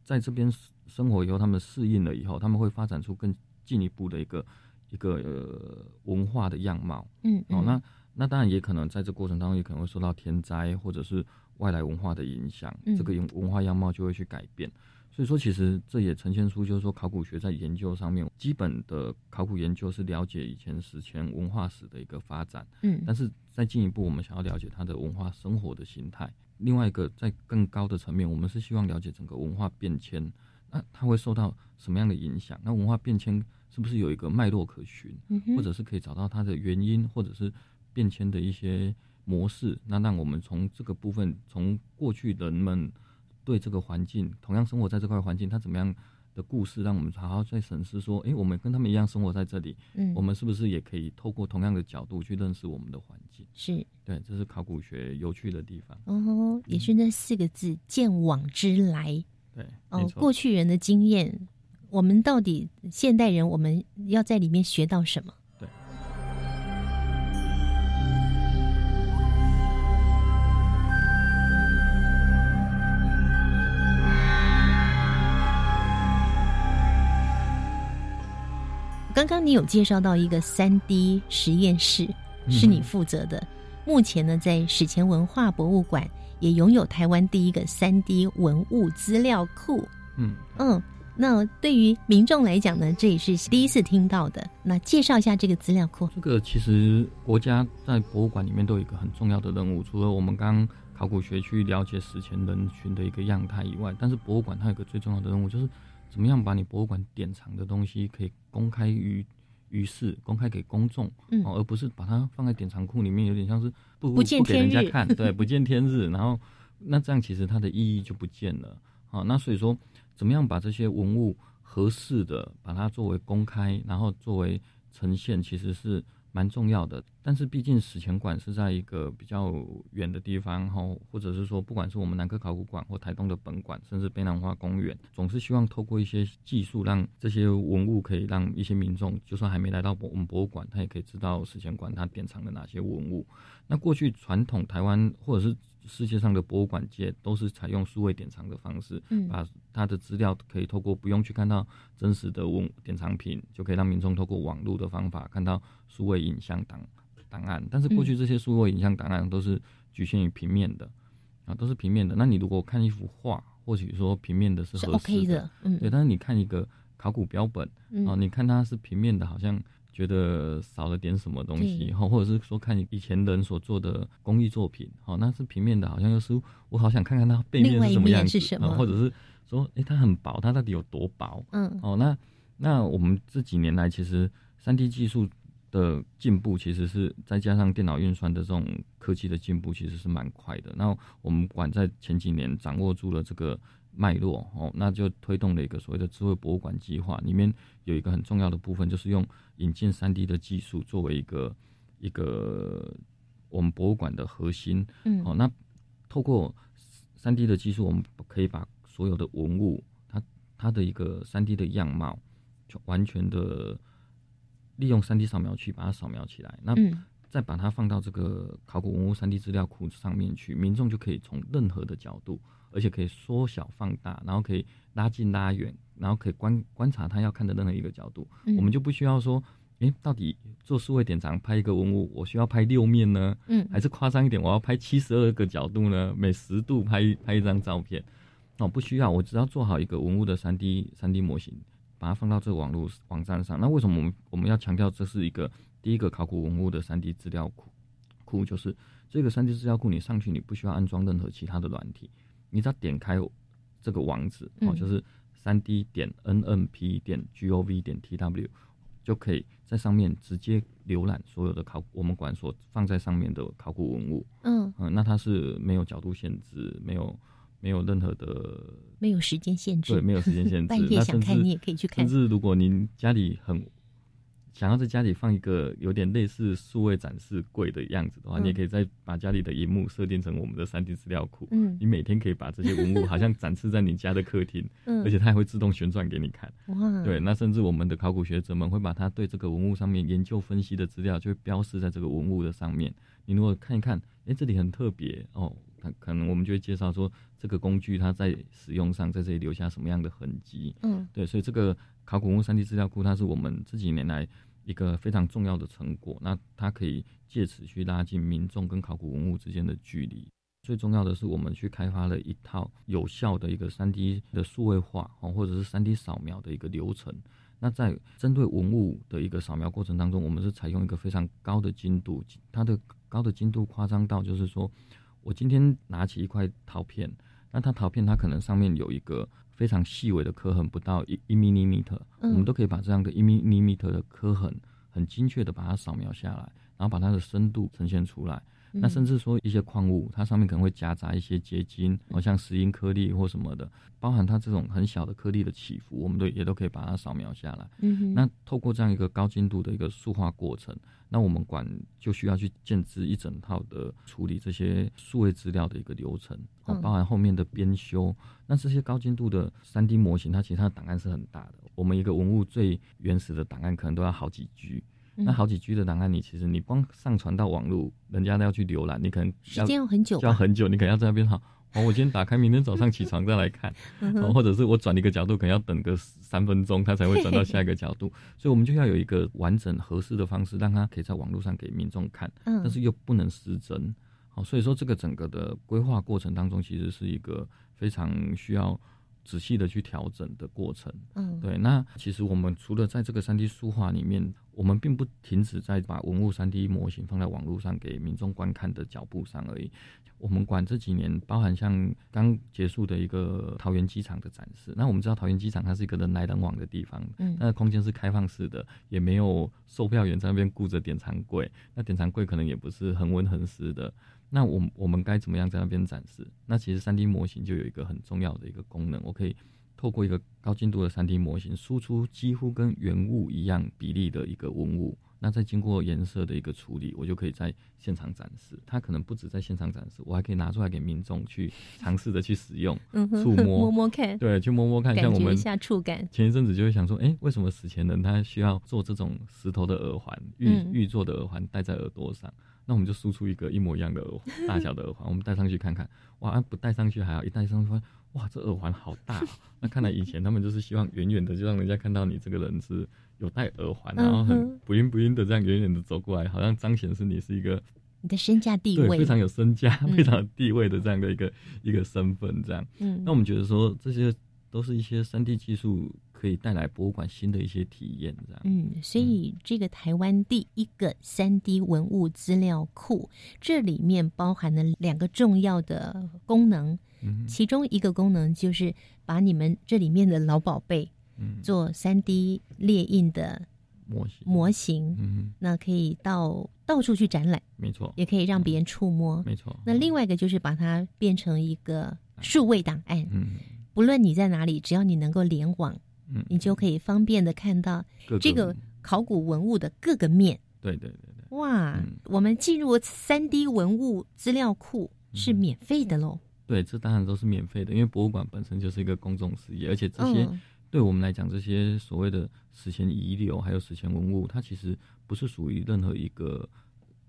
在这边生活以后，他们适应了以后，他们会发展出更进一步的一个一个呃文化的样貌。嗯，哦，那那当然也可能在这过程当中，也可能会受到天灾或者是。外来文化的影响，这个文化样貌就会去改变。所以说，其实这也呈现出，就是说，考古学在研究上面，基本的考古研究是了解以前史前文化史的一个发展。嗯，但是再进一步，我们想要了解它的文化生活的形态。另外一个，在更高的层面，我们是希望了解整个文化变迁，那它会受到什么样的影响？那文化变迁是不是有一个脉络可循，或者是可以找到它的原因，或者是变迁的一些？模式，那让我们从这个部分，从过去人们对这个环境，同样生活在这块环境，他怎么样的故事，让我们好好再审视说，哎，我们跟他们一样生活在这里，嗯，我们是不是也可以透过同样的角度去认识我们的环境？是，对，这是考古学有趣的地方。哦，也是那四个字“见往之来”。对，哦，过去人的经验，我们到底现代人，我们要在里面学到什么？刚刚你有介绍到一个三 D 实验室，是你负责的。目前呢，在史前文化博物馆也拥有台湾第一个三 D 文物资料库。嗯嗯，那对于民众来讲呢，这也是第一次听到的。那介绍一下这个资料库。这个其实国家在博物馆里面都有一个很重要的任务，除了我们刚刚考古学去了解史前人群的一个样态以外，但是博物馆它有个最重要的任务就是。怎么样把你博物馆典藏的东西可以公开于于世，公开给公众，嗯，而不是把它放在典藏库里面，有点像是不不见天日看，对，不见天日。然后那这样其实它的意义就不见了。好，那所以说，怎么样把这些文物合适的把它作为公开，然后作为呈现，其实是。蛮重要的，但是毕竟史前馆是在一个比较远的地方，哈，或者是说，不管是我们南科考古馆或台东的本馆，甚至北南文化公园，总是希望透过一些技术，让这些文物可以让一些民众，就算还没来到我们博物馆，他也可以知道史前馆它典藏了哪些文物。那过去传统台湾或者是世界上的博物馆界都是采用数位典藏的方式，嗯，把它的资料可以透过不用去看到真实的文典藏品，就可以让民众透过网络的方法看到数位影像档档案。但是过去这些数位影像档案都是局限于平面的，啊，都是平面的。那你如果看一幅画，或许说平面的是合适的，嗯，对。但是你看一个考古标本，啊，你看它是平面的，好像。觉得少了点什么东西，哈，或者是说看以前人所做的工艺作品，好，那是平面的，好像又是我好想看看它背面是什么样子，啊或者是说，哎，它很薄，它到底有多薄？嗯，哦，那那我们这几年来，其实三 D 技术的进步，其实是再加上电脑运算的这种科技的进步，其实是蛮快的。那我们馆在前几年掌握住了这个脉络哦，那就推动了一个所谓的智慧博物馆计划，里面有一个很重要的部分，就是用引进三 D 的技术作为一个一个我们博物馆的核心。嗯，哦，那透过三 D 的技术，我们可以把所有的文物，它它的一个三 D 的样貌，就完全的。利用三 D 扫描器把它扫描起来，那再把它放到这个考古文物三 D 资料库上面去，民众就可以从任何的角度，而且可以缩小放大，然后可以拉近拉远，然后可以观观察他要看的任何一个角度。我们就不需要说，哎，到底做数位典藏拍一个文物，我需要拍六面呢？嗯，还是夸张一点，我要拍七十二个角度呢？每十度拍拍一张照片？哦，不需要，我只要做好一个文物的三 D 三 D 模型。把它放到这个网络网站上，那为什么我们我们要强调这是一个第一个考古文物的三 D 资料库？库就是这个三 D 资料库，你上去你不需要安装任何其他的软体，你只要点开这个网址哦，就是三 D 点 NNP 点 GOV 点 TW，就可以在上面直接浏览所有的考我们馆所放在上面的考古文物。嗯嗯，那它是没有角度限制，没有。没有任何的，没有时间限制，对，没有时间限制。半夜想看你也可以去看。甚至如果您家里很想要在家里放一个有点类似数位展示柜的样子的话，你也可以再把家里的荧幕设定成我们的三 D 资料库。嗯，你每天可以把这些文物好像展示在你家的客厅，嗯，而且它还会自动旋转给你看。哇，对，那甚至我们的考古学者们会把它对这个文物上面研究分析的资料，就会标示在这个文物的上面。你如果看一看，哎，这里很特别哦。可可能我们就会介绍说，这个工具它在使用上在这里留下什么样的痕迹？嗯，对，所以这个考古文物三 D 资料库，它是我们这几年来一个非常重要的成果。那它可以借此去拉近民众跟考古文物之间的距离。最重要的是，我们去开发了一套有效的一个三 D 的数位化哦，或者是三 D 扫描的一个流程。那在针对文物的一个扫描过程当中，我们是采用一个非常高的精度，它的高的精度夸张到就是说。我今天拿起一块陶片，那它陶片它可能上面有一个非常细微的刻痕，不到一一 m m 特，我们都可以把这样的一 m m 特的刻痕很精确的把它扫描下来，然后把它的深度呈现出来。那甚至说一些矿物，它上面可能会夹杂一些结晶，好像石英颗粒或什么的，包含它这种很小的颗粒的起伏，我们都也都可以把它扫描下来。嗯那透过这样一个高精度的一个塑化过程，那我们馆就需要去建置一整套的处理这些数位资料的一个流程，包含后面的编修。那这些高精度的三 D 模型，它其实它的档案是很大的。我们一个文物最原始的档案可能都要好几 G。那好几 G 的档案，你其实你光上传到网络，人家都要去浏览，你可能时间要很久，要很久，你可能要在那边好，哦，我今天打开，明天早上起床再来看，或者是我转一个角度，可能要等个三分钟，它才会转到下一个角度，所以我们就要有一个完整合适的方式，让它可以在网络上给民众看，但是又不能失真，好，所以说这个整个的规划过程当中，其实是一个非常需要。仔细的去调整的过程，嗯，对。那其实我们除了在这个三 D 书画里面，我们并不停止在把文物三 D 模型放在网络上给民众观看的脚步上而已。我们管这几年，包含像刚结束的一个桃园机场的展示。那我们知道桃园机场它是一个人来人往的地方，嗯，那空间是开放式的，也没有售票员在那边顾着典藏柜，那典藏柜可能也不是恒温恒湿的。那我我们该怎么样在那边展示？那其实三 D 模型就有一个很重要的一个功能，我可以透过一个高精度的三 D 模型，输出几乎跟原物一样比例的一个文物，那再经过颜色的一个处理，我就可以在现场展示。它可能不止在现场展示，我还可以拿出来给民众去 尝试的去使用，触摸摸摸看，对，去摸摸看，像我们一下触感。前一阵子就会想说，哎，为什么史前人他需要做这种石头的耳环，玉玉做的耳环戴在耳朵上？那我们就输出一个一模一样的耳大小的耳环，我们戴上去看看，哇，不戴上去还好，一戴上去发现，哇，这耳环好大。那看来以前他们就是希望远远的就让人家看到你这个人是有戴耳环，然后很不晕不晕的这样远远的走过来，好像彰显是你是一个你的身价地位非常有身价、非常有地位的这样的一个一个身份，这样。嗯，那我们觉得说这些都是一些三 D 技术。可以带来博物馆新的一些体验，这样。嗯，所以这个台湾第一个三 D 文物资料库，这里面包含了两个重要的功能。嗯，其中一个功能就是把你们这里面的老宝贝，嗯，做三 D 列印的模型，模型，嗯，那可以到到处去展览，没错，也可以让别人触摸，没错。那另外一个就是把它变成一个数位档案，嗯，不论你在哪里，只要你能够联网，嗯，你就可以方便的看到这个考古文物的各个面。对对对对。哇，我们进入三 D 文物资料库是免费的喽。对，这当然都是免费的，因为博物馆本身就是一个公众事业，而且这些对我们来讲，这些所谓的史前遗留还有史前文物，它其实不是属于任何一个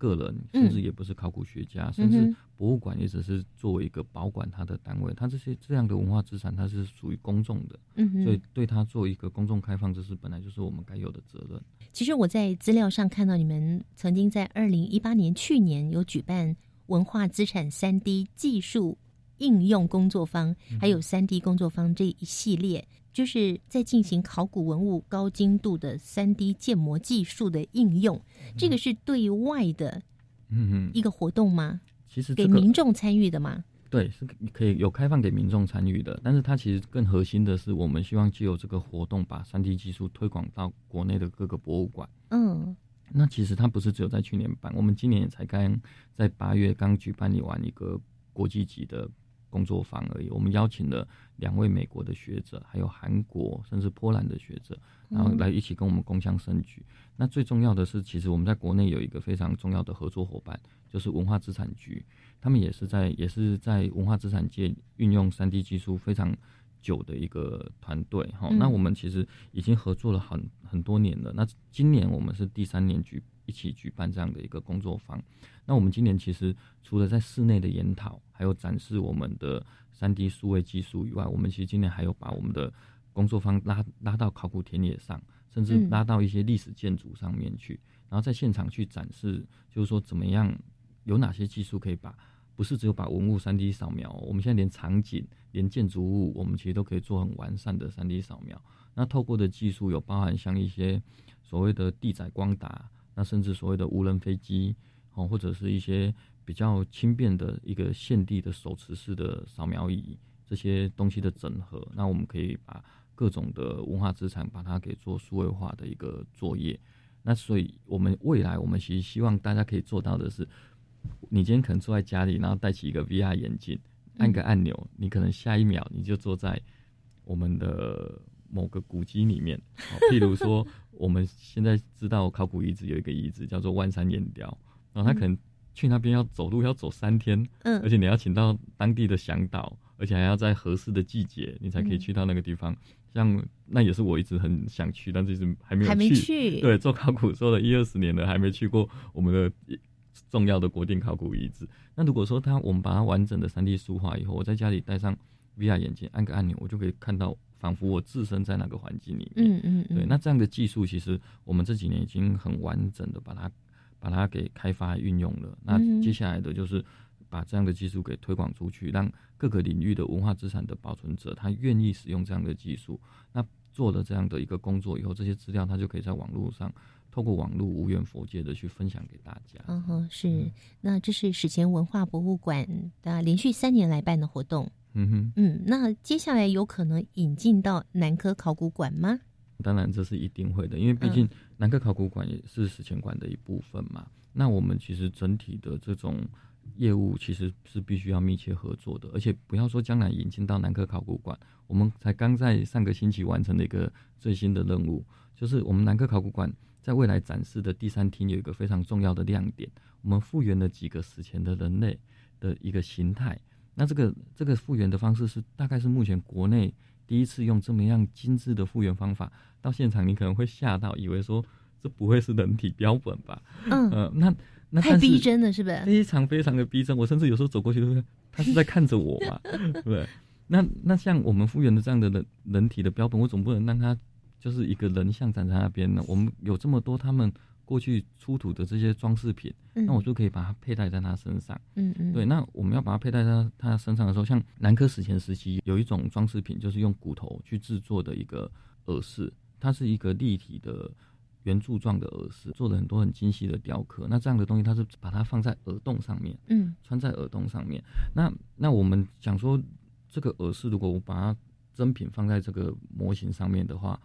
个人，甚至也不是考古学家，甚至博物馆也只是作为一个保管它的单位。它这些这样的文化资产，它是属于公众的，所以对它做一个公众开放，这是本来就是我们该有的责任。其实我在资料上看到，你们曾经在二零一八年去年有举办文化资产三 D 技术。应用工作坊还有三 D 工作坊这一系列，就是在进行考古文物高精度的三 D 建模技术的应用。这个是对外的，嗯一个活动吗？其实给民众参与的吗？对，是可以有开放给民众参与的。但是它其实更核心的是，我们希望借由这个活动，把三 D 技术推广到国内的各个博物馆。嗯，那其实它不是只有在去年办，我们今年也才刚在八月刚举办完一个国际级的。工作坊而已。我们邀请了两位美国的学者，还有韩国甚至波兰的学者，然后来一起跟我们共襄盛举。那最重要的是，其实我们在国内有一个非常重要的合作伙伴，就是文化资产局。他们也是在也是在文化资产界运用三 D 技术非常久的一个团队。哈，那我们其实已经合作了很很多年了。那今年我们是第三年举一起举办这样的一个工作坊。那我们今年其实除了在室内的研讨，还有展示我们的三 D 数位技术以外，我们其实今年还有把我们的工作坊拉拉到考古田野上，甚至拉到一些历史建筑上面去，然后在现场去展示，就是说怎么样有哪些技术可以把不是只有把文物三 D 扫描，我们现在连场景、连建筑物，我们其实都可以做很完善的三 D 扫描。那透过的技术有包含像一些所谓的地载光达，那甚至所谓的无人飞机。哦，或者是一些比较轻便的一个现地的手持式的扫描仪，这些东西的整合，那我们可以把各种的文化资产把它给做数位化的一个作业。那所以，我们未来我们其实希望大家可以做到的是，你今天可能坐在家里，然后戴起一个 VR 眼镜，按个按钮，你可能下一秒你就坐在我们的某个古迹里面。譬如说，我们现在知道考古遗址有一个遗址叫做万山岩雕。然后他可能去那边要走路要走三天，嗯，而且你要请到当地的向导，而且还要在合适的季节，你才可以去到那个地方。像那也是我一直很想去，但是一直还没有去。对，做考古做了一二十年了，还没去过我们的重要的国定考古遗址。那如果说他我们把它完整的三 D 数化以后，我在家里带上 VR 眼镜，按个按钮，我就可以看到，仿佛我自身在那个环境里面。嗯嗯嗯。对，那这样的技术其实我们这几年已经很完整的把它。把它给开发运用了，那接下来的就是把这样的技术给推广出去，让各个领域的文化资产的保存者他愿意使用这样的技术。那做了这样的一个工作以后，这些资料他就可以在网络上透过网络无缘佛界的去分享给大家。嗯哼，是。那这是史前文化博物馆的连续三年来办的活动。嗯哼，嗯，那接下来有可能引进到南科考古馆吗？当然，这是一定会的，因为毕竟南科考古馆也是史前馆的一部分嘛。那我们其实整体的这种业务其实是必须要密切合作的，而且不要说将来引进到南科考古馆，我们才刚在上个星期完成了一个最新的任务，就是我们南科考古馆在未来展示的第三厅有一个非常重要的亮点，我们复原了几个史前的人类的一个形态。那这个这个复原的方式是大概是目前国内第一次用这么样精致的复原方法。到现场你可能会吓到，以为说这不会是人体标本吧？嗯，那那太逼真了，是不是？非常非常的逼真，我甚至有时候走过去他是在看着我嘛？对，那那像我们复原的这样的人人体的标本，我总不能让他就是一个人像站在那边呢？我们有这么多他们过去出土的这些装饰品，那我就可以把它佩戴在他身上。嗯嗯，对，那我们要把它佩戴在他身上的时候，像南柯史前时期有一种装饰品，就是用骨头去制作的一个耳饰。它是一个立体的圆柱状的耳饰，做了很多很精细的雕刻。那这样的东西，它是把它放在耳洞上面，嗯，穿在耳洞上面。那那我们想说，这个耳饰如果我把它真品放在这个模型上面的话，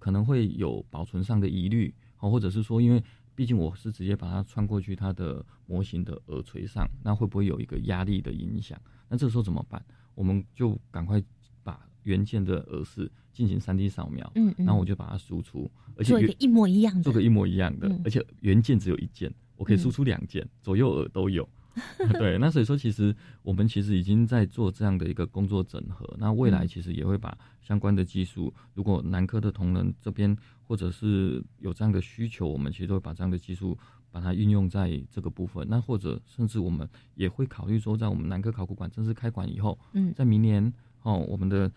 可能会有保存上的疑虑，好，或者是说，因为毕竟我是直接把它穿过去它的模型的耳垂上，那会不会有一个压力的影响？那这个时候怎么办？我们就赶快把原件的耳饰进行三 D 扫描，嗯，然后我就把它输出，而且做一个一模一样的，做个一模一样的，而且原件只有一件，我可以输出两件，左右耳都有。对，那所以说，其实我们其实已经在做这样的一个工作整合。那未来其实也会把相关的技术，如果南科的同仁这边或者是有这样的需求，我们其实都会把这样的技术把它运用在这个部分。那或者甚至我们也会考虑说，在我们南科考古馆正式开馆以后，嗯，在明年哦，我们的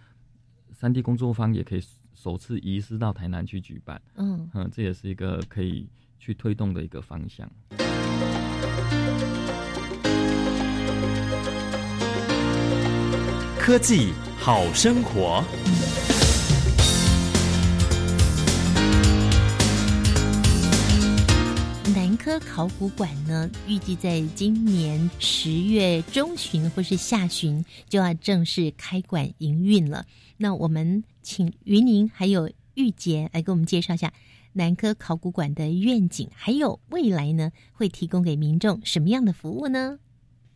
三 D 工作坊也可以首次移师到台南去举办。嗯嗯，这也是一个可以去推动的一个方向。科技好生活。南科考古馆呢，预计在今年十月中旬或是下旬就要正式开馆营运了。那我们请云宁还有玉洁来给我们介绍一下南科考古馆的愿景，还有未来呢会提供给民众什么样的服务呢？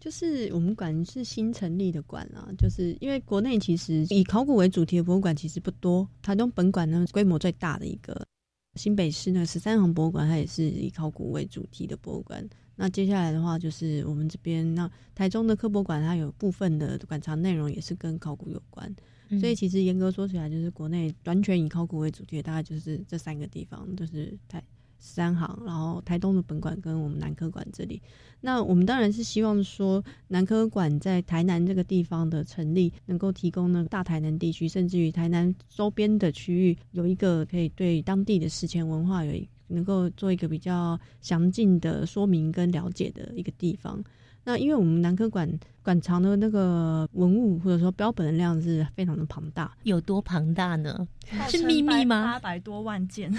就是我们馆是新成立的馆啊，就是因为国内其实以考古为主题的博物馆其实不多，台东本馆呢规模最大的一个，新北市呢十三行博物馆它也是以考古为主题的博物馆。那接下来的话就是我们这边那台中的科博馆它有部分的馆藏内容也是跟考古有关，所以其实严格说起来就是国内完全以考古为主题的大概就是这三个地方，就是台。三行，然后台东的本馆跟我们南科馆这里，那我们当然是希望说南科馆在台南这个地方的成立，能够提供呢大台南地区，甚至于台南周边的区域，有一个可以对当地的史前文化有能够做一个比较详尽的说明跟了解的一个地方。那因为我们南科馆馆藏的那个文物或者说标本的量是非常的庞大，有多庞大呢？是秘密吗？八百多万件。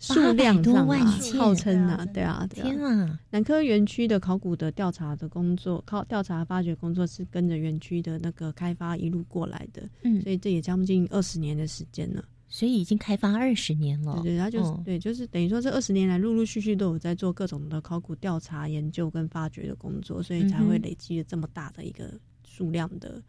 数量上啊号称啊，对啊，天啊！南科园区的考古的调查的工作，考调查发掘工作是跟着园区的那个开发一路过来的，嗯，所以这也将近二十年的时间了。所以已经开发二十年了，对对，他就是对，就是等于说这二十年来陆陆续续都有在做各种的考古调查研究跟发掘的工作，所以才会累积了这么大的一个数量的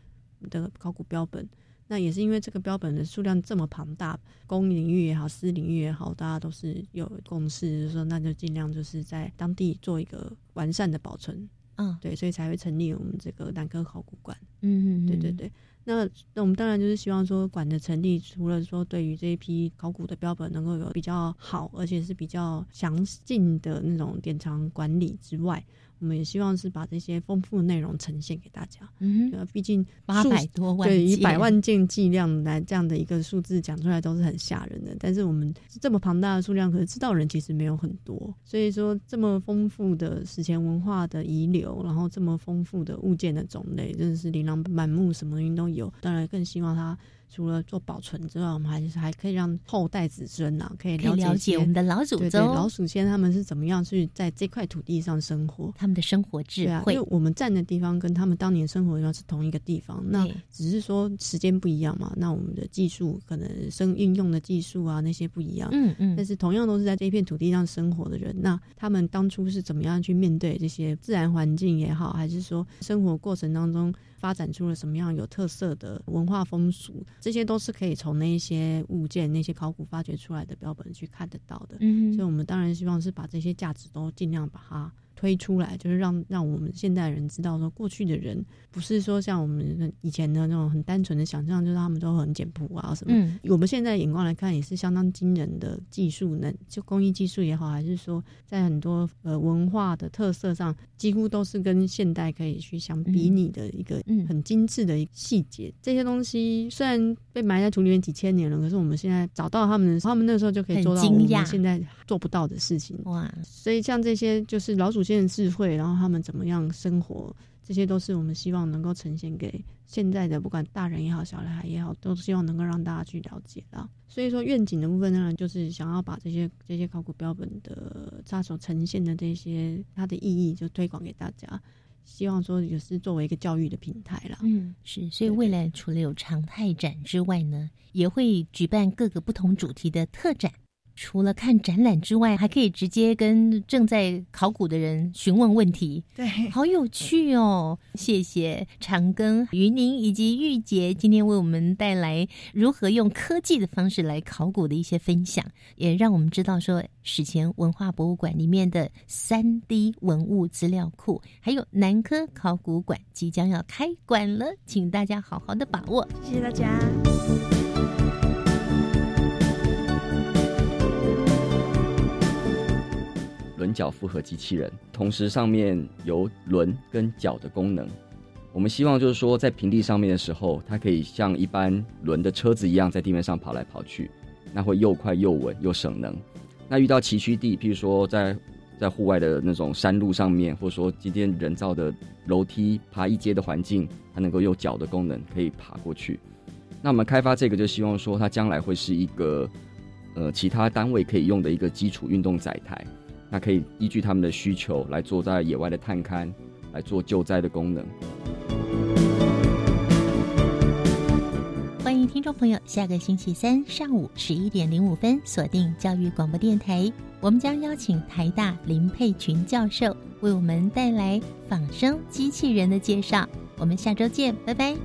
的考古标本。那也是因为这个标本的数量这么庞大，公领域也好，私领域也好，大家都是有共识，就是说那就尽量就是在当地做一个完善的保存，嗯，对，所以才会成立我们这个南科考古馆，嗯嗯，对对对。那那我们当然就是希望说馆的成立，除了说对于这一批考古的标本能够有比较好，而且是比较详尽的那种典藏管理之外。我们也希望是把这些丰富的内容呈现给大家。嗯，毕竟八百多万，对，以百万件计量来这样的一个数字讲出来都是很吓人的。但是我们这么庞大的数量，可是知道人其实没有很多。所以说，这么丰富的史前文化的遗留，然后这么丰富的物件的种类，真的是琳琅满目，什么东西都有。当然，更希望它。除了做保存之外，我们还是还可以让后代子孙啊，可以了解我们的老祖宗、老祖先他们是怎么样去在这块土地上生活，他们的生活智慧。因为我们站的地方跟他们当年生活的地方是同一个地方，那只是说时间不一样嘛。那我们的技术可能生运用的技术啊那些不一样，嗯嗯。但是同样都是在这一片土地上生活的人，那他们当初是怎么样去面对这些自然环境也好，还是说生活过程当中？发展出了什么样有特色的文化风俗，这些都是可以从那些物件、那些考古发掘出来的标本去看得到的。嗯，所以我们当然希望是把这些价值都尽量把它。推出来就是让让我们现代人知道说，过去的人不是说像我们以前的那种很单纯的想象，就是他们都很简朴啊什么。嗯，我们现在眼光来看，也是相当惊人的技术能，就工艺技术也好，还是说在很多呃文化的特色上，几乎都是跟现代可以去相比拟的一个很精致的细节。这些东西虽然被埋在土里面几千年了，可是我们现在找到他们的，他们那时候就可以做到我们现在做不到的事情。哇！所以像这些就是老祖先。智慧，然后他们怎么样生活，这些都是我们希望能够呈现给现在的不管大人也好，小孩也好，都希望能够让大家去了解到。所以说，愿景的部分呢，就是想要把这些这些考古标本的它所呈现的这些它的意义，就推广给大家。希望说也是作为一个教育的平台了。嗯，是。所以未来除了有常态展之外呢，也会举办各个不同主题的特展。除了看展览之外，还可以直接跟正在考古的人询问问题。对，好有趣哦！谢谢长庚、于宁以及玉洁今天为我们带来如何用科技的方式来考古的一些分享，也让我们知道说史前文化博物馆里面的三 D 文物资料库，还有南科考古馆即将要开馆了，请大家好好的把握。谢谢大家。脚复合机器人，同时上面有轮跟脚的功能。我们希望就是说，在平地上面的时候，它可以像一般轮的车子一样，在地面上跑来跑去，那会又快又稳又省能。那遇到崎岖地，譬如说在在户外的那种山路上面，或者说今天人造的楼梯爬一阶的环境，它能够用脚的功能可以爬过去。那我们开发这个，就希望说它将来会是一个呃其他单位可以用的一个基础运动载台。那可以依据他们的需求来做在野外的探勘，来做救灾的功能。欢迎听众朋友，下个星期三上午十一点零五分锁定教育广播电台，我们将邀请台大林佩群教授为我们带来仿生机器人的介绍。我们下周见，拜拜。